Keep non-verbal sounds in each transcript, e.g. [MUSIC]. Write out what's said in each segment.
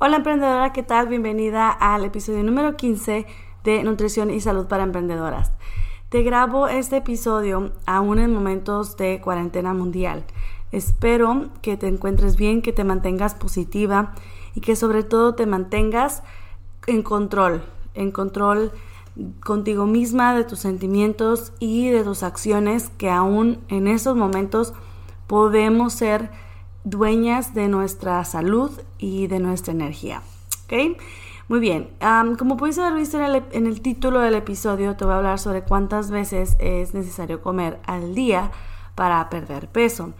Hola emprendedora, ¿qué tal? Bienvenida al episodio número 15 de Nutrición y Salud para Emprendedoras. Te grabo este episodio aún en momentos de cuarentena mundial. Espero que te encuentres bien, que te mantengas positiva y que sobre todo te mantengas en control, en control contigo misma, de tus sentimientos y de tus acciones, que aún en esos momentos podemos ser dueñas de nuestra salud y de nuestra energía. ¿Ok? Muy bien, como puedes haber visto en el, en el, título del episodio, te voy a hablar sobre cuántas veces es necesario comer al día para perder peso.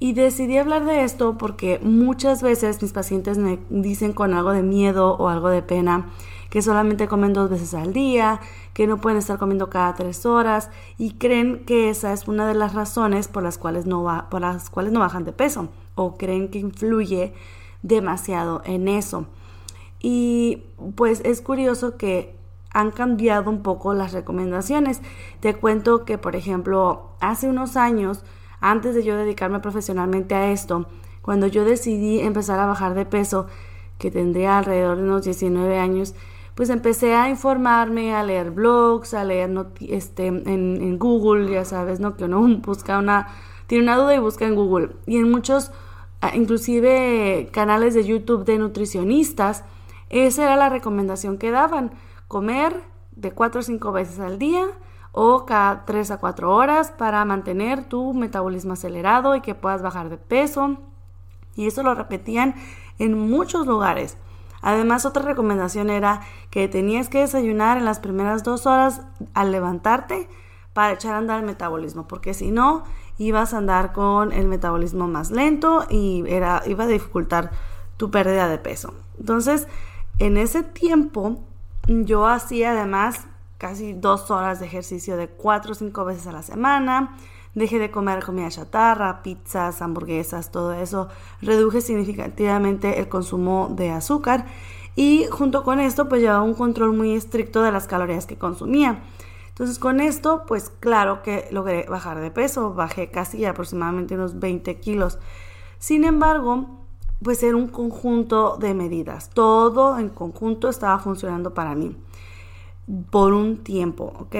Y decidí hablar de esto porque muchas veces mis pacientes me dicen con algo de miedo o algo de pena que solamente comen dos veces al día, que no pueden estar comiendo cada tres horas y creen que esa es una de las razones por las cuales no, por las cuales no bajan de peso o creen que influye demasiado en eso. Y pues es curioso que han cambiado un poco las recomendaciones. Te cuento que, por ejemplo, hace unos años, antes de yo dedicarme profesionalmente a esto, cuando yo decidí empezar a bajar de peso, que tendría alrededor de unos 19 años, pues empecé a informarme, a leer blogs, a leer este, en, en, Google, ya sabes, ¿no? Que uno [LAUGHS] busca una, tiene una duda y busca en Google. Y en muchos inclusive canales de YouTube de nutricionistas, esa era la recomendación que daban, comer de 4 o 5 veces al día o cada 3 a 4 horas para mantener tu metabolismo acelerado y que puedas bajar de peso. Y eso lo repetían en muchos lugares. Además, otra recomendación era que tenías que desayunar en las primeras dos horas al levantarte para echar a andar el metabolismo, porque si no, ibas a andar con el metabolismo más lento y era, iba a dificultar tu pérdida de peso. Entonces, en ese tiempo, yo hacía además casi dos horas de ejercicio de cuatro o cinco veces a la semana. Dejé de comer comida chatarra, pizzas, hamburguesas, todo eso. Reduje significativamente el consumo de azúcar y junto con esto pues llevaba un control muy estricto de las calorías que consumía. Entonces con esto, pues claro que logré bajar de peso, bajé casi aproximadamente unos 20 kilos. Sin embargo, pues era un conjunto de medidas. Todo en conjunto estaba funcionando para mí por un tiempo, ¿ok?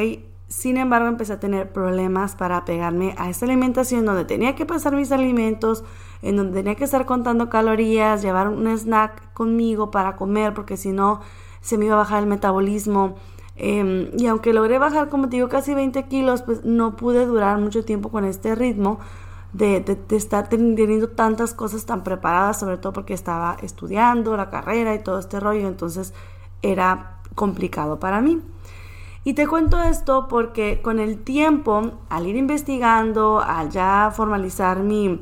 Sin embargo, empecé a tener problemas para pegarme a esta alimentación donde tenía que pasar mis alimentos, en donde tenía que estar contando calorías, llevar un snack conmigo para comer, porque si no se me iba a bajar el metabolismo. Em, y aunque logré bajar, como te digo, casi 20 kilos, pues no pude durar mucho tiempo con este ritmo de, estar teniendo tantas cosas tan preparadas, sobre todo porque estaba estudiando la carrera y todo este rollo, entonces era complicado para mí. Y te cuento esto porque con el tiempo, al ir investigando, al ya formalizar mi,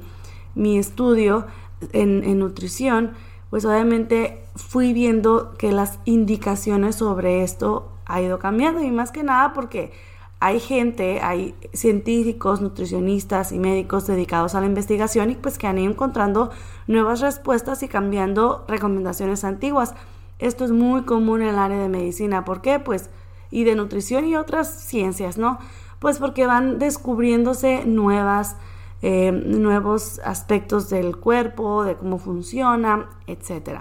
mi estudio en, en nutrición, pues obviamente fui viendo que las indicaciones sobre esto ha ido cambiando y más que nada porque hay gente, hay científicos, nutricionistas y médicos dedicados a la investigación y pues que han ido encontrando nuevas respuestas y cambiando recomendaciones antiguas. Esto es muy común en el área de medicina. ¿Por qué? Pues y de nutrición y otras ciencias, ¿no? Pues porque van descubriéndose nuevas, eh, nuevos aspectos del cuerpo, de cómo funciona, etc.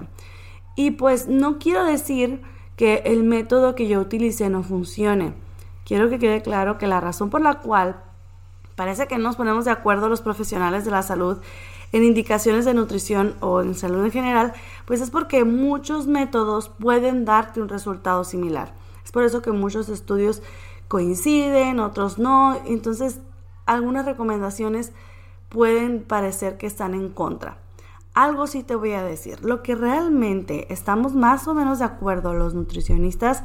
Y pues no quiero decir que el método que yo utilicé no funcione. Quiero que quede claro que la razón por la cual parece que nos ponemos de acuerdo los profesionales de la salud en indicaciones de nutrición o en salud en general, pues es porque muchos métodos pueden darte un resultado similar. Es por eso que muchos estudios coinciden, otros no. Entonces, algunas recomendaciones pueden parecer que están en contra algo sí te voy a decir. Lo que realmente estamos más o menos de acuerdo los nutricionistas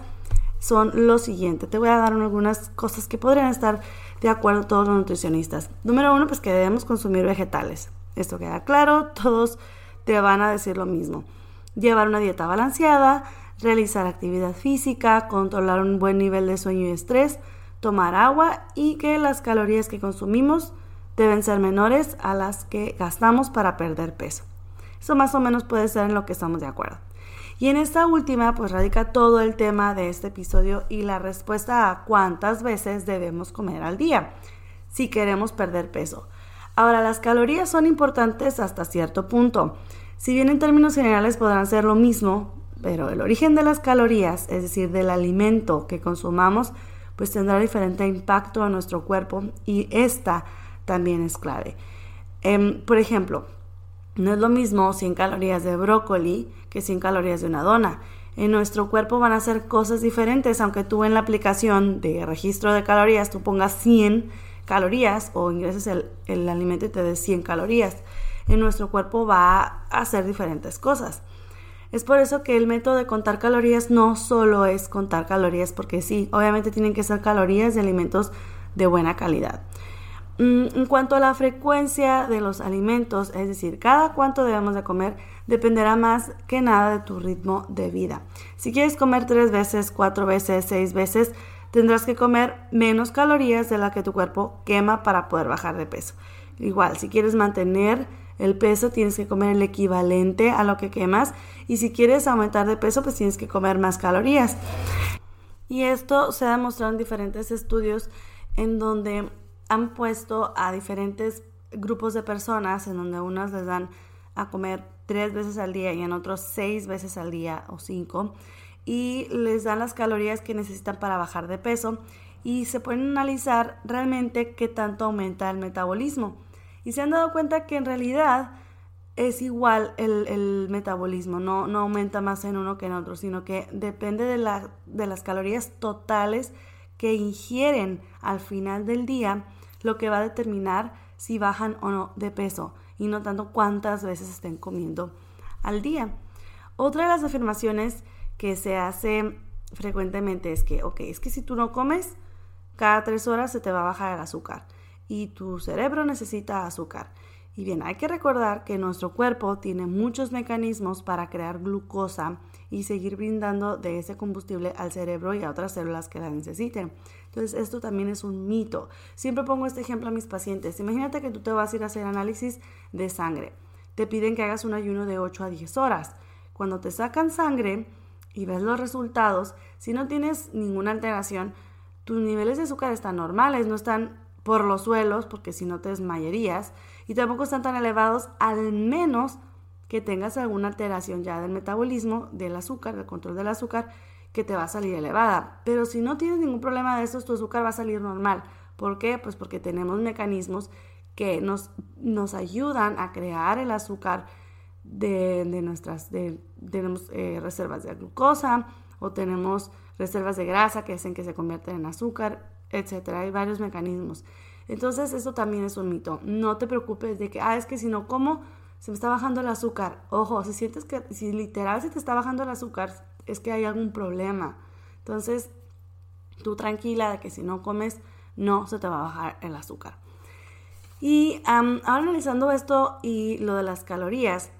son lo siguiente. Te voy a dar algunas cosas que podrían estar de acuerdo todos los nutricionistas. Número uno, pues que debemos consumir vegetales. Esto queda claro, [LAUGHS] todos te van a decir lo mismo. Llevar una dieta balanceada, realizar actividad física, controlar un buen nivel de sueño y estrés, tomar agua y que las calorías que consumimos deben ser menores a las que gastamos para perder peso. Eso más o menos puede ser en lo que estamos de acuerdo. Y en esta última, pues radica todo el tema de este episodio y la respuesta a cuántas veces debemos comer al día si queremos perder peso. Ahora, las calorías son importantes hasta cierto punto. Si bien en términos generales podrán ser lo mismo, pero el origen de las calorías, es decir, del alimento que consumamos, pues tendrá diferente impacto en nuestro cuerpo y esta también es clave. Em, por ejemplo, no es lo mismo 100 calorías de brócoli que 100 calorías de una dona. En nuestro cuerpo van a ser cosas diferentes, aunque tú en la aplicación de registro de calorías tú pongas 100 calorías o ingreses el, el alimento y te dé 100 calorías. En nuestro cuerpo va a hacer diferentes cosas. Es por eso que el método de contar calorías no solo es contar calorías, porque sí, obviamente tienen que ser calorías de alimentos de buena calidad. Mm, en cuanto a la frecuencia de los alimentos, es decir, cada cuánto debemos de comer, dependerá más que nada de tu ritmo de vida. Si quieres comer tres veces, cuatro veces, seis veces, tendrás que comer menos calorías de la que tu cuerpo quema para poder bajar de peso. Igual, si quieres mantener el peso, tienes que comer el equivalente a lo que quemas y si quieres aumentar de peso, pues tienes que comer más calorías. Y esto se ha demostrado en diferentes estudios en donde han puesto a diferentes grupos de personas en donde unas les dan a comer tres veces al día y en otros seis veces al día o cinco y les dan las calorías que necesitan para bajar de peso y se pueden analizar realmente qué tanto aumenta el metabolismo. Y se han dado cuenta que en realidad es igual el, metabolismo, no, no aumenta más en uno que en otro, sino que depende de, la, de las calorías totales que ingieren al final del día lo que va a determinar si bajan o no de peso y no tanto cuántas veces estén comiendo al día. Otra de las afirmaciones que se hace frecuentemente es que, ok, es que si tú no comes, cada tres horas se te va a bajar el azúcar y tu cerebro necesita azúcar. Y bien, hay que recordar que nuestro cuerpo tiene muchos mecanismos para crear glucosa y seguir brindando de ese combustible al cerebro y a otras células que la necesiten. Entonces, esto también es un mito. Siempre pongo este ejemplo a mis pacientes. Imagínate que tú te vas a ir a hacer análisis de sangre. Te piden que hagas un ayuno de 8 a 10 horas. Cuando te sacan sangre y ves los resultados, si no tienes ninguna alteración, tus niveles de azúcar están normales, no están por los suelos, porque si no te desmayarías y tampoco están tan elevados, al menos que tengas alguna alteración ya del metabolismo, del azúcar, del control del azúcar, que te va a salir elevada. Pero si no tienes ningún problema de estos, tu azúcar va a salir normal. ¿Por qué? Pues porque tenemos mecanismos que nos, nos ayudan a crear el azúcar de, nuestras, tenemos eh, reservas de glucosa o tenemos reservas de grasa que hacen que se convierten en azúcar, etcétera. Hay varios mecanismos. Entonces, eso también es un mito. No te preocupes de que, ah, es que si no como, se me está bajando el azúcar. Ojo, si sientes que, si literal se te está bajando el azúcar, es que hay algún problema. Entonces, tú tranquila de que si no comes, no se te va a bajar el azúcar. Y ahora analizando esto y lo de las calorías,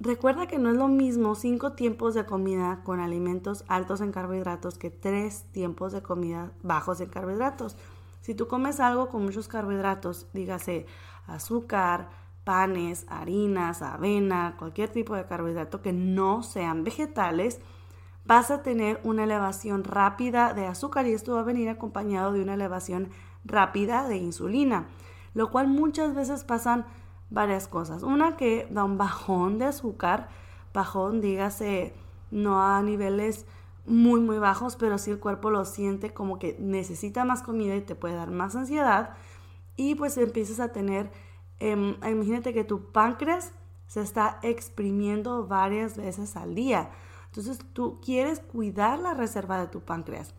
recuerda que no es lo mismo cinco tiempos de comida con alimentos altos en carbohidratos que tres tiempos de comida bajos en carbohidratos. Si tú comes algo con muchos carbohidratos, dígase azúcar, panes, harinas, avena, cualquier tipo de carbohidrato que no sean vegetales, vas a tener una elevación rápida de azúcar y esto va a venir acompañado de una elevación rápida de insulina, lo cual muchas veces pasan varias cosas. Una que da un bajón de azúcar, bajón dígase no a niveles muy, muy bajos, pero si el cuerpo lo siente como que necesita más comida y te puede dar más ansiedad. Y pues empiezas a tener, em, imagínate que tu páncreas se está exprimiendo varias veces al día. Entonces tú quieres cuidar la reserva de tu páncreas.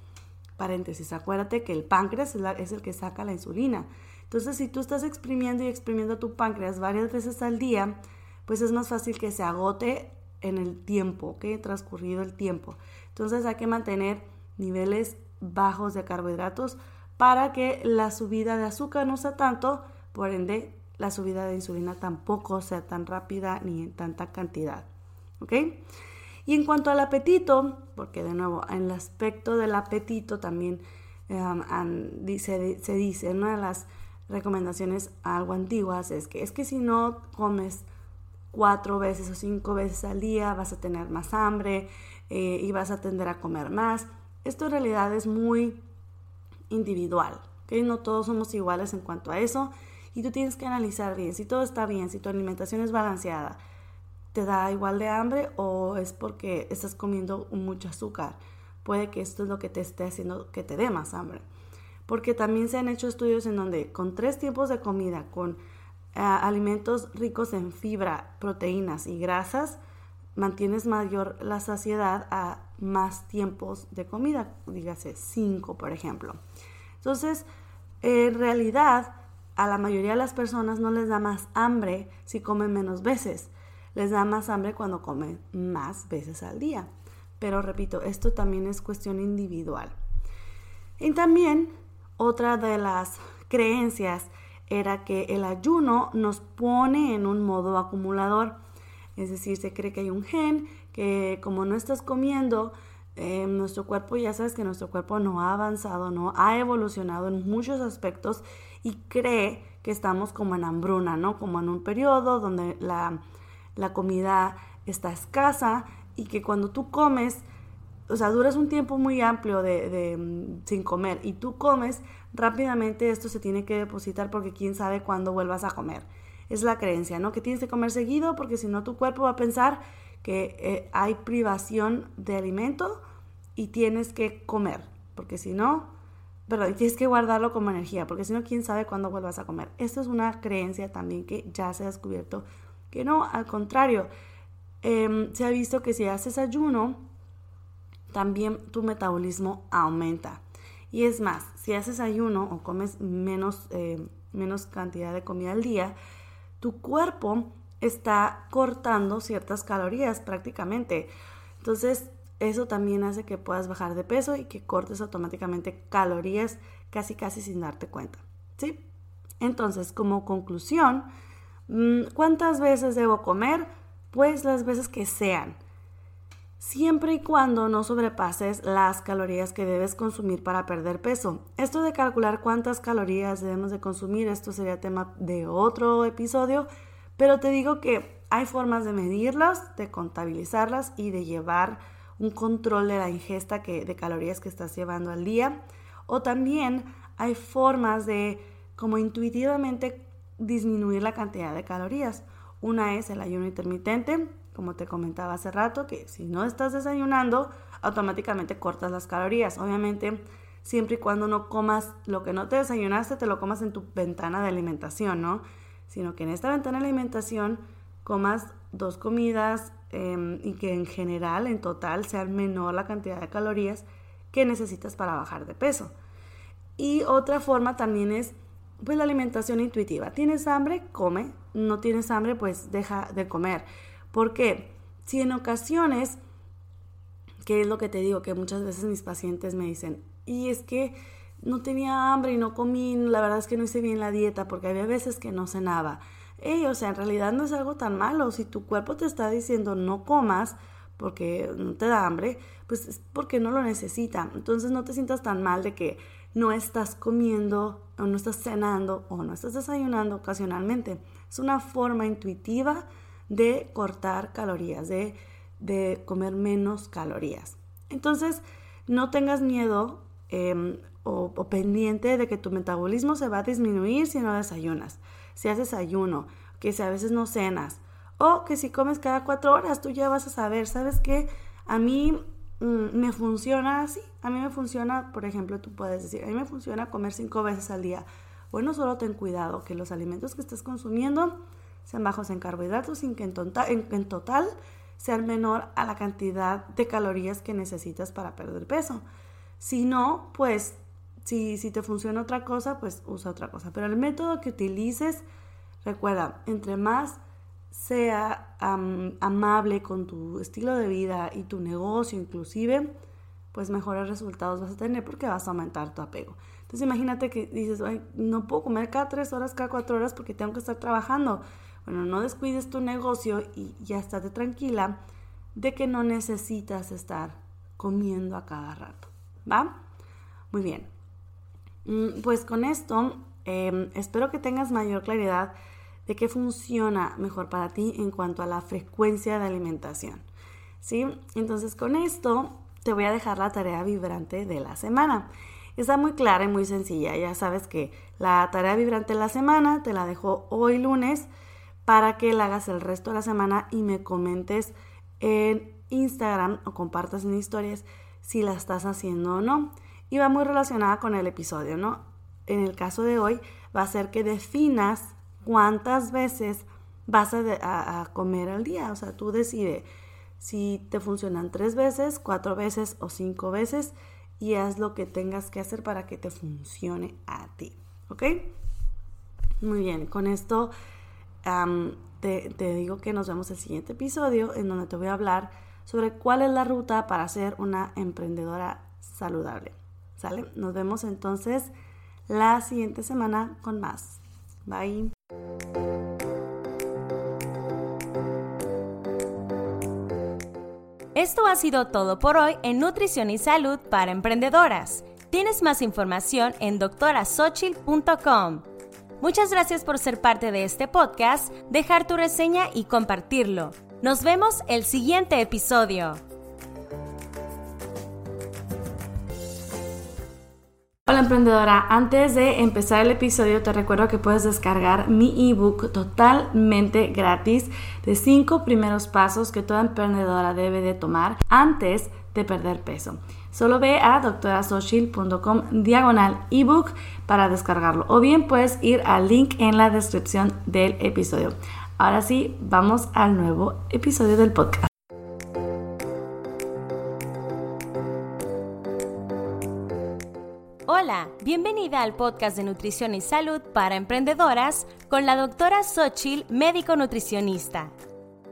Paréntesis, acuérdate que el páncreas es, es el que saca la insulina. Entonces si tú estás exprimiendo y exprimiendo tu páncreas varias veces al día, pues es más fácil que se agote en el tiempo, ¿ok? Transcurrido el tiempo. Entonces hay que mantener niveles bajos de carbohidratos para que la subida de azúcar no sea tanto, por ende la subida de insulina tampoco sea tan rápida ni en tanta cantidad. ¿Ok? Y en cuanto al apetito, porque de nuevo, en el aspecto del apetito también um, se dice, una de las recomendaciones algo antiguas es que es que si no comes cuatro veces o cinco veces al día vas a tener más hambre eh, y vas a tender a comer más. Esto en realidad es muy individual, ¿okay? No todos somos iguales en cuanto a eso y tú tienes que analizar bien si todo está bien, si tu alimentación es balanceada, te da igual de hambre o es porque estás comiendo mucho azúcar. Puede que esto es lo que te esté haciendo que te dé más hambre. Porque también se han hecho estudios en donde con tres tiempos de comida, con eh, alimentos ricos en fibra, proteínas y grasas, mantienes mayor la saciedad a más tiempos de comida, dígase cinco, por ejemplo. Entonces, en realidad, a la mayoría de las personas no les da más hambre si comen menos veces. Les da más hambre cuando comen más veces al día. Pero repito, esto también es cuestión individual. Y también otra de las creencias era que el ayuno nos pone en un modo acumulador. Es decir, se cree que hay un gen que como no estás comiendo, eh, nuestro cuerpo, ya sabes que nuestro cuerpo no ha avanzado, no ha evolucionado en muchos aspectos y cree que estamos como en hambruna, ¿no? Como en un periodo donde la, comida está escasa y que cuando tú comes, o sea, duras un tiempo muy amplio de, mm, sin comer y tú comes, rápidamente esto se tiene que depositar porque quién sabe cuándo vuelvas a comer. Es la creencia, ¿no? Que tienes que comer seguido porque si no tu cuerpo va a pensar que eh, hay privación de alimento y tienes que comer, porque si no, perdón, tienes que guardarlo como energía, porque si no, quién sabe cuándo vuelvas a comer. Esto es una creencia también que ya se ha descubierto que no, al contrario, em, se ha visto que si haces ayuno, también tu metabolismo aumenta. Y es más, si haces ayuno o comes menos, eh, menos cantidad de comida al día, tu cuerpo está cortando ciertas calorías prácticamente. Entonces, eso también hace que puedas bajar de peso y que cortes automáticamente calorías casi casi sin darte cuenta. ¿Sí? Entonces, como conclusión, mm, ¿cuántas veces debo comer? Pues las veces que sean. Siempre y cuando no sobrepases las calorías que debes consumir para perder peso. Esto de calcular cuántas calorías debemos de consumir, esto sería tema de otro episodio, pero te digo que hay formas de medirlas, de contabilizarlas y de llevar un control de la ingesta de calorías que estás llevando al día. O también hay formas de como intuitivamente disminuir la cantidad de calorías. Una es el ayuno intermitente, como te comentaba hace rato, que si no estás desayunando, automáticamente cortas las calorías. Obviamente, siempre y cuando no comas lo que no te desayunaste, te lo comas en tu ventana de alimentación, ¿no? sino que en esta ventana de alimentación comas dos comidas em, y que en general, en total, sea menor la cantidad de calorías que necesitas para bajar de peso. Y otra forma también es pues la alimentación intuitiva. ¿Tienes hambre? Come. No tienes hambre, pues deja de comer. ¿Por qué? Si en ocasiones, que es lo que te digo, que muchas veces mis pacientes me dicen, y es que no tenía hambre y no comí, la verdad es que no hice bien la dieta porque había veces que no cenaba. Ey, o sea, en realidad no es algo tan malo. Si tu cuerpo te está diciendo no comas porque no te da hambre, pues es porque no lo necesita. Entonces no te sientas tan mal de que no estás comiendo o no estás cenando o no estás desayunando ocasionalmente. Es una forma intuitiva de cortar calorías, de, de comer menos calorías. Entonces, no tengas miedo. Eh, o, pendiente de que tu metabolismo se va a disminuir si no desayunas, si haces ayuno, que si a veces no cenas, o que si comes cada cuatro horas, tú ya vas a saber, ¿sabes qué? A mí mm, me funciona así, a mí me funciona, por ejemplo, tú puedes decir, a mí me funciona comer cinco veces al día. Bueno, solo ten cuidado que los alimentos que estés consumiendo sean bajos en carbohidratos sin que en, en, en total sean menor a la cantidad de calorías que necesitas para perder peso. Si no, pues si, si te funciona otra cosa, pues usa otra cosa. Pero el método que utilices, recuerda, entre más sea amable con tu estilo de vida y tu negocio inclusive, pues mejores resultados vas a tener porque vas a aumentar tu apego. Entonces imagínate que dices, no puedo comer cada tres horas, cada cuatro horas porque tengo que estar trabajando. Bueno, no descuides tu negocio y ya estate tranquila de que no necesitas estar comiendo a cada rato. ¿Va? Muy bien. Mm, pues con esto em, espero que tengas mayor claridad de qué funciona mejor para ti en cuanto a la frecuencia de alimentación. ¿Sí? Entonces con esto te voy a dejar la tarea vibrante de la semana. Está muy clara y muy sencilla. Ya sabes que la tarea vibrante de la semana te la dejo hoy lunes para que la hagas el resto de la semana y me comentes en Instagram o compartas en historias si la estás haciendo o no. Y va muy relacionada con el episodio, ¿no? En el caso de hoy va a ser que definas cuántas veces vas a, comer al día. O sea, tú decides si te funcionan tres veces, cuatro veces o cinco veces y haz lo que tengas que hacer para que te funcione a ti. ¿Ok? Muy bien, con esto te, digo que nos vemos el siguiente episodio en donde te voy a hablar sobre cuál es la ruta para ser una emprendedora saludable. ¿Sale? Nos vemos entonces la siguiente semana con más. Bye. Esto ha sido todo por hoy en Nutrición y Salud para Emprendedoras. Tienes más información en doctorasochil.com. Muchas gracias por ser parte de este podcast, dejar tu reseña y compartirlo. Nos vemos el siguiente episodio. Hola emprendedora, antes de empezar el episodio te recuerdo que puedes descargar mi ebook totalmente gratis de 5 primeros pasos que toda emprendedora debe de tomar antes de perder peso. Solo ve a doctorasochil.com diagonal ebook para descargarlo o bien puedes ir al link en la descripción del episodio. Ahora sí, vamos al nuevo episodio del podcast. Hola, bienvenida al podcast de nutrición y salud para emprendedoras con la doctora Xochil, médico nutricionista.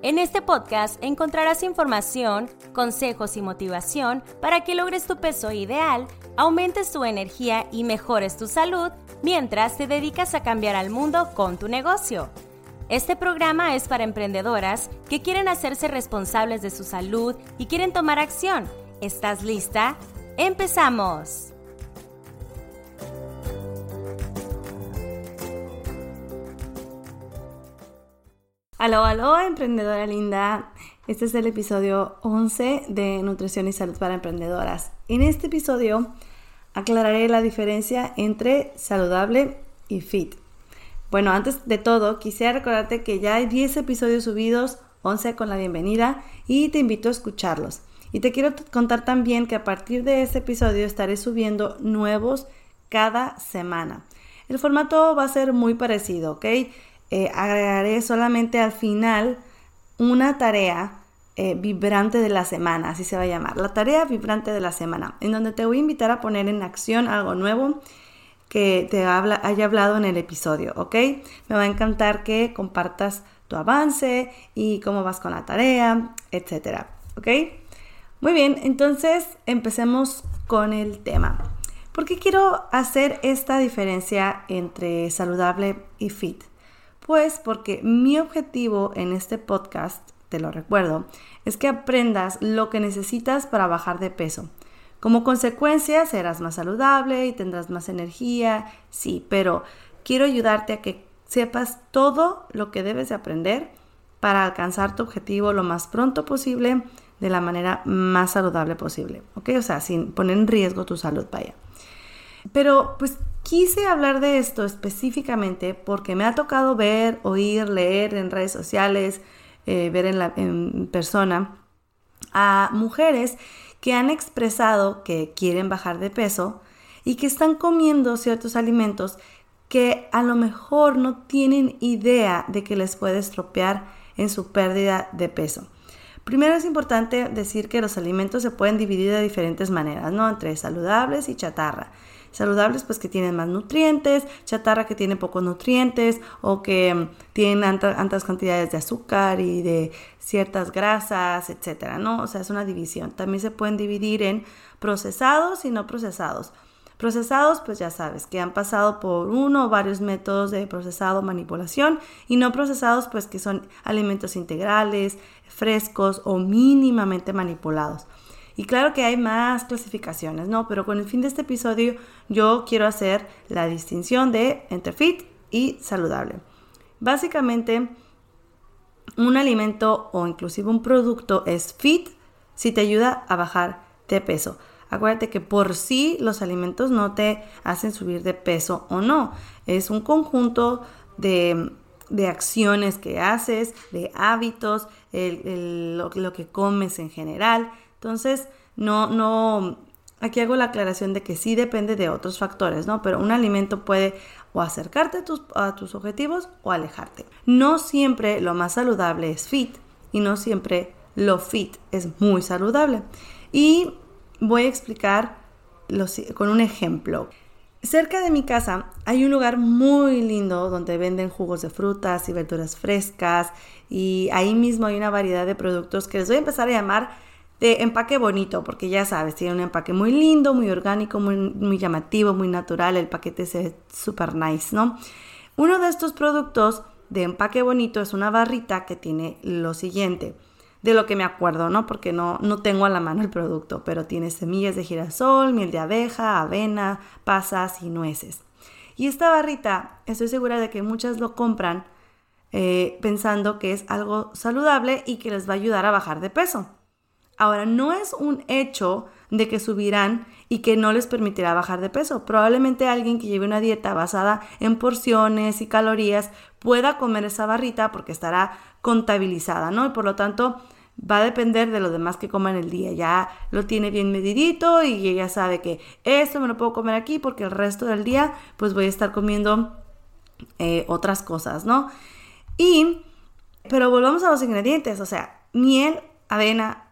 En este podcast encontrarás información, consejos y motivación para que logres tu peso ideal, aumentes tu energía y mejores tu salud mientras te dedicas a cambiar al mundo con tu negocio. Este programa es para emprendedoras que quieren hacerse responsables de su salud y quieren tomar acción. ¿Estás lista? ¡Empezamos! Aló, aló, emprendedora linda. Este es el episodio 11 de Nutrición y Salud para Emprendedoras. En este episodio aclararé la diferencia entre saludable y fit. Bueno, antes de todo, quisiera recordarte que ya hay 10 episodios subidos, 11 con la bienvenida, y te invito a escucharlos. Y te quiero contar también que a partir de este episodio estaré subiendo nuevos cada semana. El formato va a ser muy parecido, ¿ok? Eh, agregaré solamente al final una tarea eh, vibrante de la semana, así se va a llamar, la tarea vibrante de la semana, en donde te voy a invitar a poner en acción algo nuevo que te haya hablado en el episodio, ¿ok? Me va a encantar que compartas tu avance y cómo vas con la tarea, etcétera, ¿ok? Muy bien, entonces empecemos con el tema. ¿Por qué quiero hacer esta diferencia entre saludable y fit? Pues porque mi objetivo en este podcast, te lo recuerdo, es que aprendas lo que necesitas para bajar de peso como consecuencia, serás más saludable y tendrás más energía, sí, pero quiero ayudarte a que sepas todo lo que debes aprender para alcanzar tu objetivo lo más pronto posible de la manera más saludable posible, ¿ok? O sea, sin poner en riesgo tu salud, vaya. Pero pues quise hablar de esto específicamente porque me ha tocado ver, oír, leer en redes sociales, eh, ver en, en persona a mujeres que han expresado que quieren bajar de peso y que están comiendo ciertos alimentos que a lo mejor no tienen idea de que les puede estropear en su pérdida de peso. Primero es importante decir que los alimentos se pueden dividir de diferentes maneras, ¿no? Entre saludables y chatarra. Saludables pues que tienen más nutrientes, chatarra que tiene pocos nutrientes o que mm, tienen altas cantidades de azúcar y de ciertas grasas, etcétera, ¿no? O sea, es una división. También se pueden dividir en procesados y no procesados. Procesados, pues ya sabes, que han pasado por uno o varios métodos de procesado, manipulación, y no procesados, pues que son alimentos integrales, frescos o mínimamente manipulados. Y claro que hay más clasificaciones, ¿no? Pero con el fin de este episodio yo quiero hacer la distinción de entre fit y saludable. Básicamente, un alimento o inclusive un producto es fit si te ayuda a bajar de peso. Acuérdate que por sí los alimentos no te hacen subir de peso o no. Es un conjunto de, acciones que haces, de hábitos, lo, lo, que comes en general. Entonces, no, no, aquí hago la aclaración de que sí depende de otros factores, ¿no? Pero un alimento puede o acercarte a tus, objetivos o alejarte. No siempre lo más saludable es fit y no siempre lo fit es muy saludable. Y voy a explicar con un ejemplo. Cerca de mi casa hay un lugar muy lindo donde venden jugos de frutas y verduras frescas y ahí mismo hay una variedad de productos que les voy a empezar a llamar de empaque bonito porque ya sabes, tiene un empaque muy lindo, muy orgánico, muy, llamativo, muy natural, el paquete se ve súper nice, ¿no? Uno de estos productos de empaque bonito es una barrita que tiene lo siguiente de lo que me acuerdo, ¿no? Porque no, no tengo a la mano el producto, pero tiene semillas de girasol, miel de abeja, avena, pasas y nueces. Y esta barrita, estoy segura de que muchas lo compran eh, pensando que es algo saludable y que les va a ayudar a bajar de peso. Ahora, no es un hecho de que subirán y que no les permitirá bajar de peso. Probablemente alguien que lleve una dieta basada en porciones y calorías pueda comer esa barrita porque estará contabilizada, ¿no? Y por lo tanto va a depender de lo demás que coma en el día. Ya lo tiene bien medidito y ella sabe que esto me lo puedo comer aquí porque el resto del día pues voy a estar comiendo eh, otras cosas, ¿no? Y, pero volvamos a los ingredientes, o sea, miel, avena,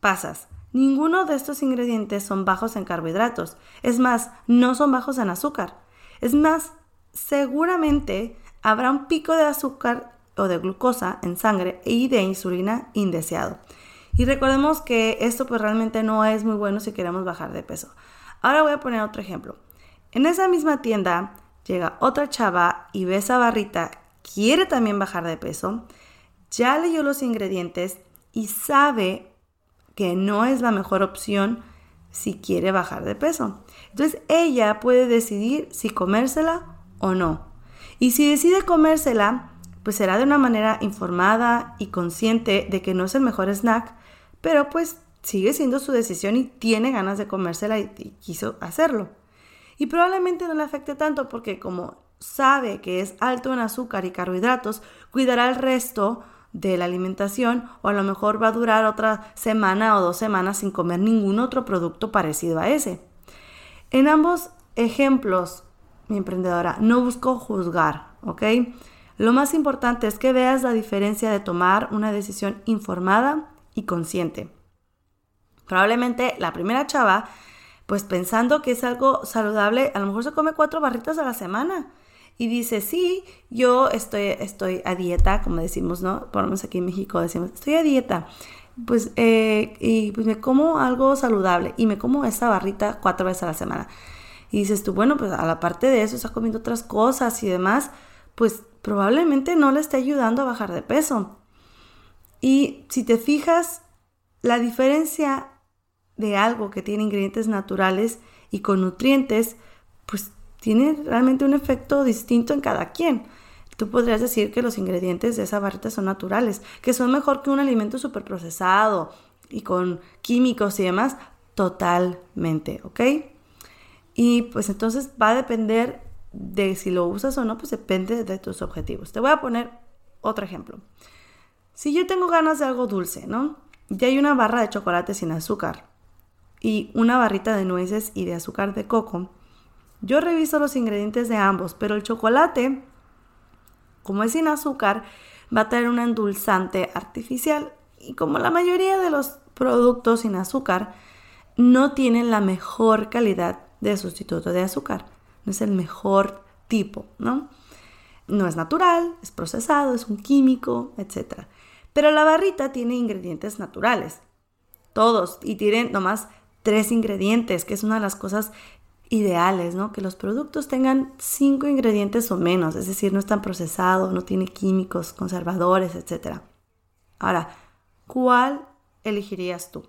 pasas. Ninguno de estos ingredientes son bajos en carbohidratos. Es más, no son bajos en azúcar. Es más, seguramente habrá un pico de azúcar o de glucosa en sangre y de insulina indeseado. Y recordemos que esto pues realmente no es muy bueno si queremos bajar de peso. Ahora voy a poner otro ejemplo. En esa misma tienda llega otra chava y ve esa barrita, quiere también bajar de peso, ya leyó los ingredientes y sabe que no es la mejor opción si quiere bajar de peso. Entonces ella puede decidir si comérsela o no. Y si decide comérsela, pues será de una manera informada y consciente de que no es el mejor snack, pero pues sigue siendo su decisión y tiene ganas de comérsela y, quiso hacerlo. Y probablemente no le afecte tanto porque como sabe que es alto en azúcar y carbohidratos, cuidará el resto de la alimentación o a lo mejor va a durar otra semana o dos semanas sin comer ningún otro producto parecido a ese. En ambos ejemplos, mi emprendedora, no busco juzgar, ¿ok? Lo más importante es que veas la diferencia de tomar una decisión informada y consciente. Probablemente la primera chava, pues pensando que es algo saludable, a lo mejor se come cuatro barritas a la semana y dice, sí, yo estoy, estoy a dieta, como decimos, ¿no? Por lo menos aquí en México decimos, estoy a dieta. Pues, eh, y pues me como algo saludable y me como esta barrita cuatro veces a la semana. Y dices tú, bueno, pues a la parte de eso está comiendo otras cosas y demás, pues probablemente no le esté ayudando a bajar de peso. Y si te fijas, la diferencia de algo que tiene ingredientes naturales y con nutrientes, pues tiene realmente un efecto distinto en cada quien. Tú podrías decir que los ingredientes de esa barrita son naturales, que son mejor que un alimento súper procesado y con químicos y demás, totalmente, ¿ok? Y pues entonces va a depender de si lo usas o no, pues depende de tus objetivos. Te voy a poner otro ejemplo. Si yo tengo ganas de algo dulce, ¿no? Ya hay una barra de chocolate sin azúcar y una barrita de nueces y de azúcar de coco. Yo reviso los ingredientes de ambos, pero el chocolate, como es sin azúcar, va a tener un endulzante artificial. Y como la mayoría de los productos sin azúcar, no tienen la mejor calidad de sustituto de azúcar. No es el mejor tipo, ¿no? No es natural, es procesado, es un químico, etc. Pero la barrita tiene ingredientes naturales. Todos. Y tienen nomás tres ingredientes, que es una de las cosas ideales, ¿no? Que los productos tengan cinco ingredientes o menos, es decir, no están procesados, no tiene químicos, conservadores, etc. Ahora, ¿cuál elegirías tú?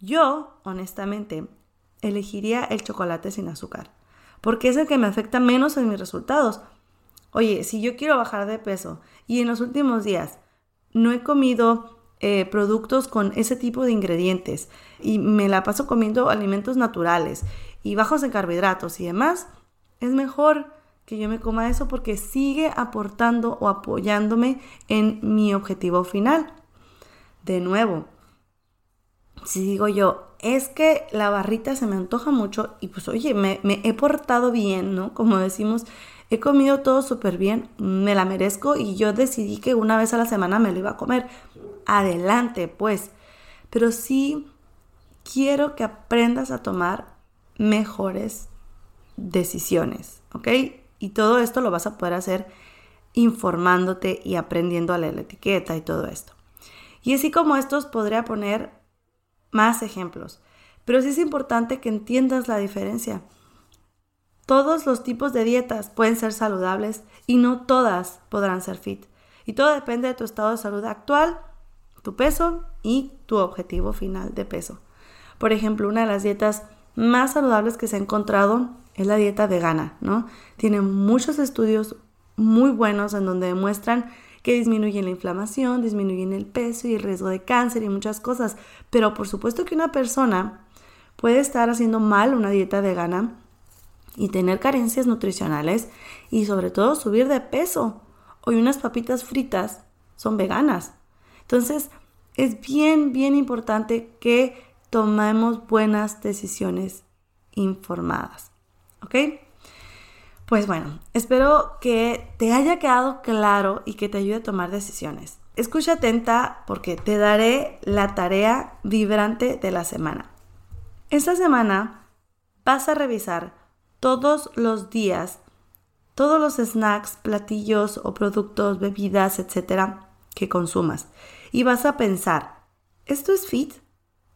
Yo, honestamente, elegiría el chocolate sin azúcar, porque es el que me afecta menos en mis resultados. Oye, si yo quiero bajar de peso y en los últimos días no he comido eh, productos con ese tipo de ingredientes y me la paso comiendo alimentos naturales y bajos en carbohidratos y demás, es mejor que yo me coma eso porque sigue aportando o apoyándome en mi objetivo final. De nuevo, si digo yo, es que la barrita se me antoja mucho y pues oye, me, he portado bien, ¿no? Como decimos, he comido todo súper bien, me la merezco y yo decidí que una vez a la semana me lo iba a comer. Adelante, pues. Pero sí quiero que aprendas a tomar mejores decisiones, ¿ok? Y todo esto lo vas a poder hacer informándote y aprendiendo a leer la etiqueta y todo esto. Y así como estos podría poner más ejemplos, pero sí es importante que entiendas la diferencia. Todos los tipos de dietas pueden ser saludables y no todas podrán ser fit. Y todo depende de tu estado de salud actual, tu peso y tu objetivo final de peso. Por ejemplo, una de las dietas más saludables que se ha encontrado es la dieta vegana, ¿no? Tiene muchos estudios muy buenos en donde demuestran que disminuyen la inflamación, disminuyen el peso y el riesgo de cáncer y muchas cosas. Pero por supuesto que una persona puede estar haciendo mal una dieta vegana y tener carencias nutricionales y sobre todo subir de peso. Hoy unas papitas fritas son veganas. Entonces, es bien, bien importante que tomemos buenas decisiones informadas. ¿Ok? Pues bueno, espero que te haya quedado claro y que te ayude a tomar decisiones. Escucha atenta porque te daré la tarea vibrante de la semana. Esta semana vas a revisar todos los días todos los snacks, platillos o productos, bebidas, etcétera, que consumas. Y vas a pensar, ¿esto es fit?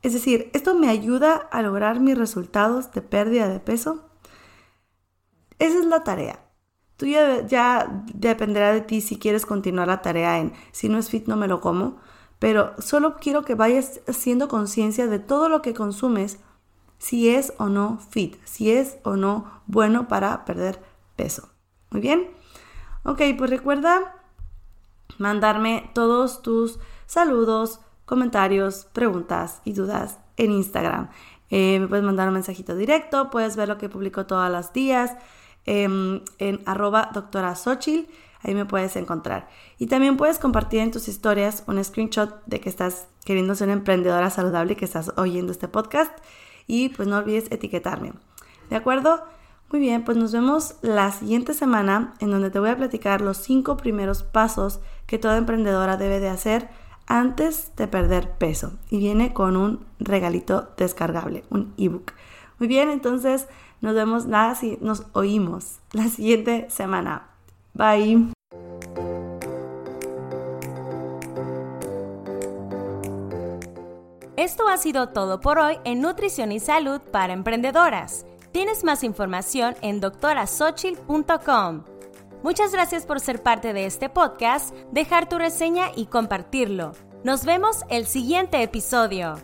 Es decir, ¿esto me ayuda a lograr mis resultados de pérdida de peso? Esa es la tarea. Tú ya, dependerá de ti si quieres continuar la tarea en si no es fit no me lo como, pero solo quiero que vayas haciendo conciencia de todo lo que consumes, si es o no fit, si es o no bueno para perder peso. Muy bien. Ok, pues recuerda mandarme todos tus saludos, comentarios, preguntas y dudas en Instagram. Eh, me puedes mandar un mensajito directo, puedes ver lo que publico todos los días em, en arroba doctora Xochitl, ahí me puedes encontrar. Y también puedes compartir en tus historias un screenshot de que estás queriendo ser una emprendedora saludable y que estás oyendo este podcast. Y pues no olvides etiquetarme. ¿De acuerdo? Muy bien, pues nos vemos la siguiente semana en donde te voy a platicar los cinco primeros pasos que toda emprendedora debe de hacer antes de perder peso. Y viene con un regalito descargable, un ebook. Muy bien, entonces nos vemos nada si nos oímos la siguiente semana. Bye. Esto ha sido todo por hoy en Nutrición y Salud para Emprendedoras. Tienes más información en doctorasochil.com. Muchas gracias por ser parte de este podcast, dejar tu reseña y compartirlo. Nos vemos el siguiente episodio.